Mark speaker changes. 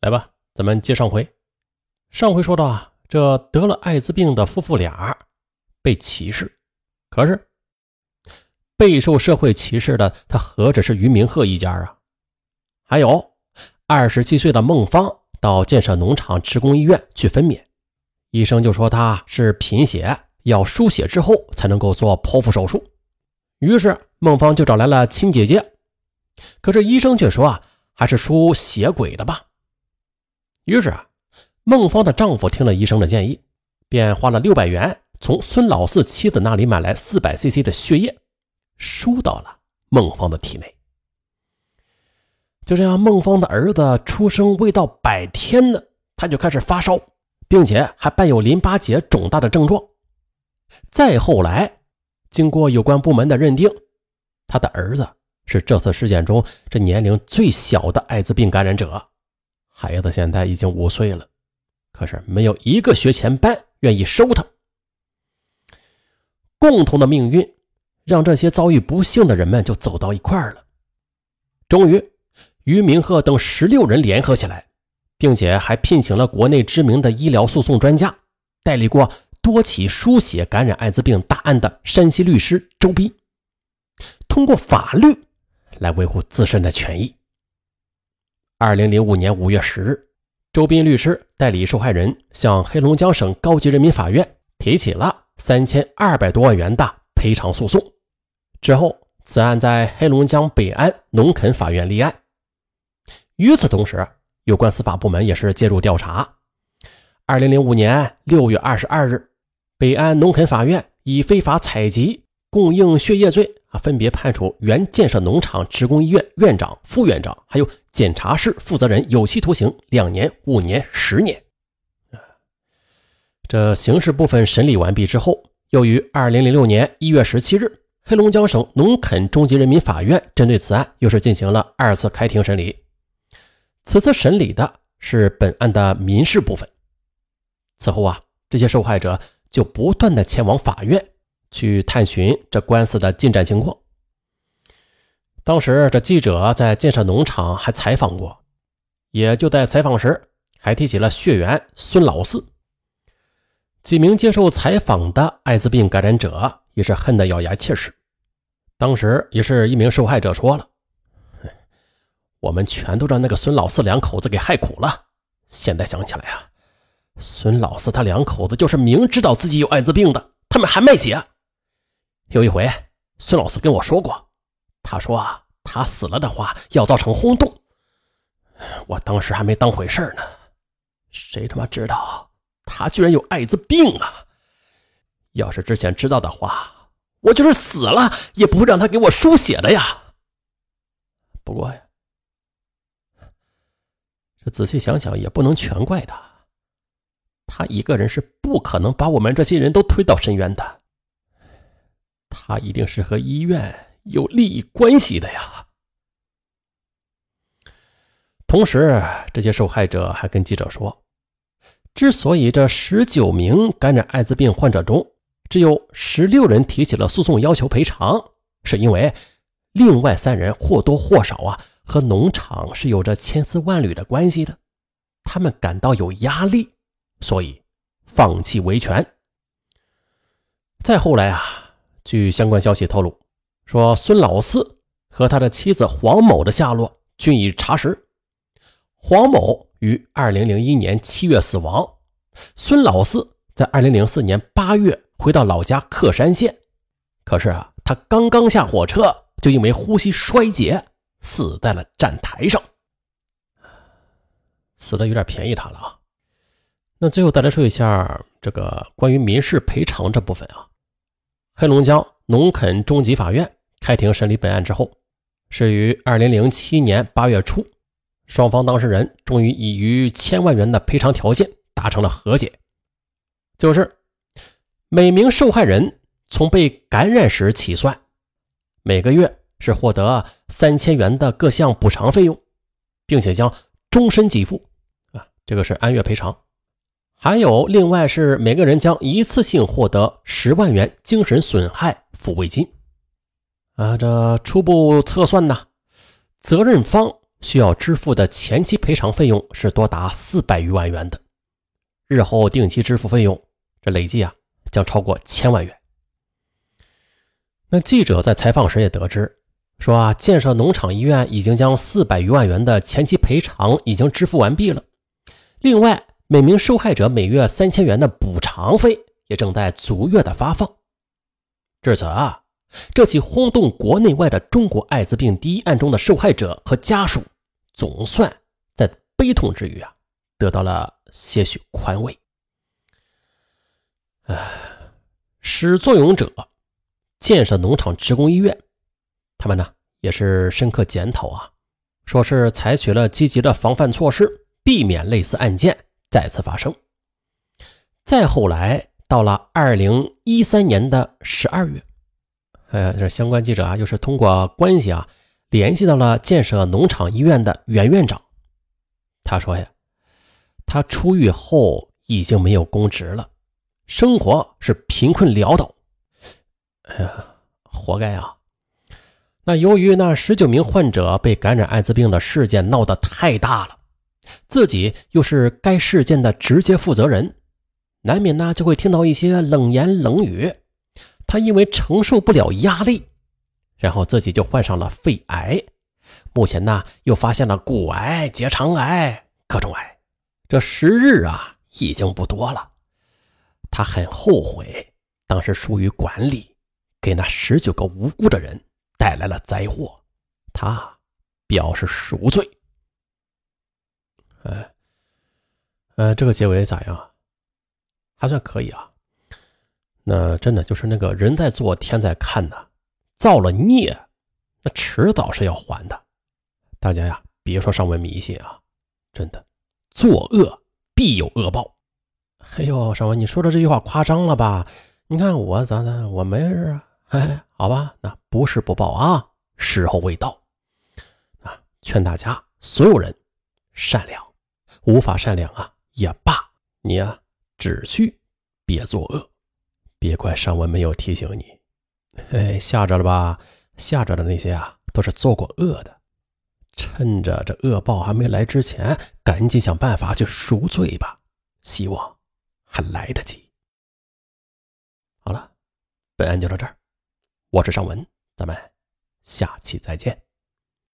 Speaker 1: 来吧，咱们接上回。上回说到啊，这得了艾滋病的夫妇俩被歧视，可是备受社会歧视的他何止是于明鹤一家啊？还有二十七岁的孟芳到建设农场职工医院去分娩，医生就说她是贫血，要输血之后才能够做剖腹手术。于是孟芳就找来了亲姐姐，可是医生却说啊，还是输血鬼的吧。于是啊，孟芳的丈夫听了医生的建议，便花了六百元从孙老四妻子那里买来四百 CC 的血液，输到了孟芳的体内。就这样，孟芳的儿子出生未到百天呢，他就开始发烧，并且还伴有淋巴结肿大的症状。再后来。经过有关部门的认定，他的儿子是这次事件中这年龄最小的艾滋病感染者。孩子现在已经五岁了，可是没有一个学前班愿意收他。共同的命运让这些遭遇不幸的人们就走到一块儿了。终于，于明鹤等十六人联合起来，并且还聘请了国内知名的医疗诉讼专家，代理过。多起输血感染艾滋病大案的山西律师周斌，通过法律来维护自身的权益。二零零五年五月十日，周斌律师代理受害人向黑龙江省高级人民法院提起了三千二百多万元的赔偿诉讼。之后，此案在黑龙江北安农垦法院立案。与此同时，有关司法部门也是介入调查。二零零五年六月二十二日。北安农垦法院以非法采集、供应血液罪啊，分别判处原建设农场职工医院院长、副院长，还有检查室负责人有期徒刑两年、五年、十年。这刑事部分审理完毕之后，又于二零零六年一月十七日，黑龙江省农垦中级人民法院针对此案又是进行了二次开庭审理。此次审理的是本案的民事部分。此后啊，这些受害者。就不断的前往法院去探寻这官司的进展情况。当时这记者在建设农场还采访过，也就在采访时还提起了血缘孙老四。几名接受采访的艾滋病感染者也是恨得咬牙切齿。当时也是一名受害者说了：“ 我们全都让那个孙老四两口子给害苦了。现在想起来啊。”孙老四他两口子就是明知道自己有艾滋病的，他们还卖血。有一回，孙老四跟我说过，他说啊，他死了的话要造成轰动。我当时还没当回事呢，谁他妈知道他居然有艾滋病啊！要是之前知道的话，我就是死了也不会让他给我输血的呀。不过呀，这仔细想想也不能全怪他。他一个人是不可能把我们这些人都推到深渊的，他一定是和医院有利益关系的呀。同时，这些受害者还跟记者说，之所以这十九名感染艾滋病患者中只有十六人提起了诉讼要求赔偿，是因为另外三人或多或少啊和农场是有着千丝万缕的关系的，他们感到有压力。所以，放弃维权。再后来啊，据相关消息透露，说孙老四和他的妻子黄某的下落均已查实。黄某于二零零一年七月死亡，孙老四在二零零四年八月回到老家克山县。可是啊，他刚刚下火车，就因为呼吸衰竭死在了站台上，死的有点便宜他了啊。那最后再来说一下这个关于民事赔偿这部分啊，黑龙江农垦中级法院开庭审理本案之后，是于二零零七年八月初，双方当事人终于以逾千万元的赔偿条件达成了和解，就是每名受害人从被感染时起算，每个月是获得三千元的各项补偿费用，并且将终身给付啊，这个是按月赔偿。还有，另外是每个人将一次性获得十万元精神损害抚慰金。啊，这初步测算呢，责任方需要支付的前期赔偿费用是多达四百余万元的，日后定期支付费用，这累计啊将超过千万元。那记者在采访时也得知，说啊，建设农场医院已经将四百余万元的前期赔偿已经支付完毕了，另外每名受害者每月三千元的补偿费也正在逐月的发放。至此啊。这起轰动国内外的中国艾滋病第一案中的受害者和家属，总算在悲痛之余啊，得到了些许宽慰。唉，始作俑者建设农场职工医院，他们呢也是深刻检讨啊，说是采取了积极的防范措施，避免类似案件再次发生。再后来，到了二零一三年的十二月。呃，这相关记者啊，又是通过关系啊，联系到了建设农场医院的原院长。他说呀，他出狱后已经没有公职了，生活是贫困潦倒。哎呀，活该啊！那由于那十九名患者被感染艾滋病的事件闹得太大了，自己又是该事件的直接负责人，难免呢就会听到一些冷言冷语。他因为承受不了压力，然后自己就患上了肺癌，目前呢又发现了骨癌、结肠癌，各种癌。这时日啊已经不多了，他很后悔当时疏于管理，给那十九个无辜的人带来了灾祸，他表示赎罪。哎，呃，这个结尾咋样？还算可以啊。那真的就是那个人在做天在看呐，造了孽，那迟早是要还的。大家呀，别说上文迷信啊，真的，作恶必有恶报。哎呦，上文你说的这句话夸张了吧？你看我咋咋，我没事啊。哎，好吧，那不是不报啊，时候未到。啊，劝大家所有人善良，无法善良啊也罢，你呀只需别作恶。别怪上文没有提醒你，哎，吓着了吧？吓着的那些啊，都是做过恶的，趁着这恶报还没来之前，赶紧想办法去赎罪吧，希望还来得及。好了，本案就到这儿，我是尚文，咱们下期再见。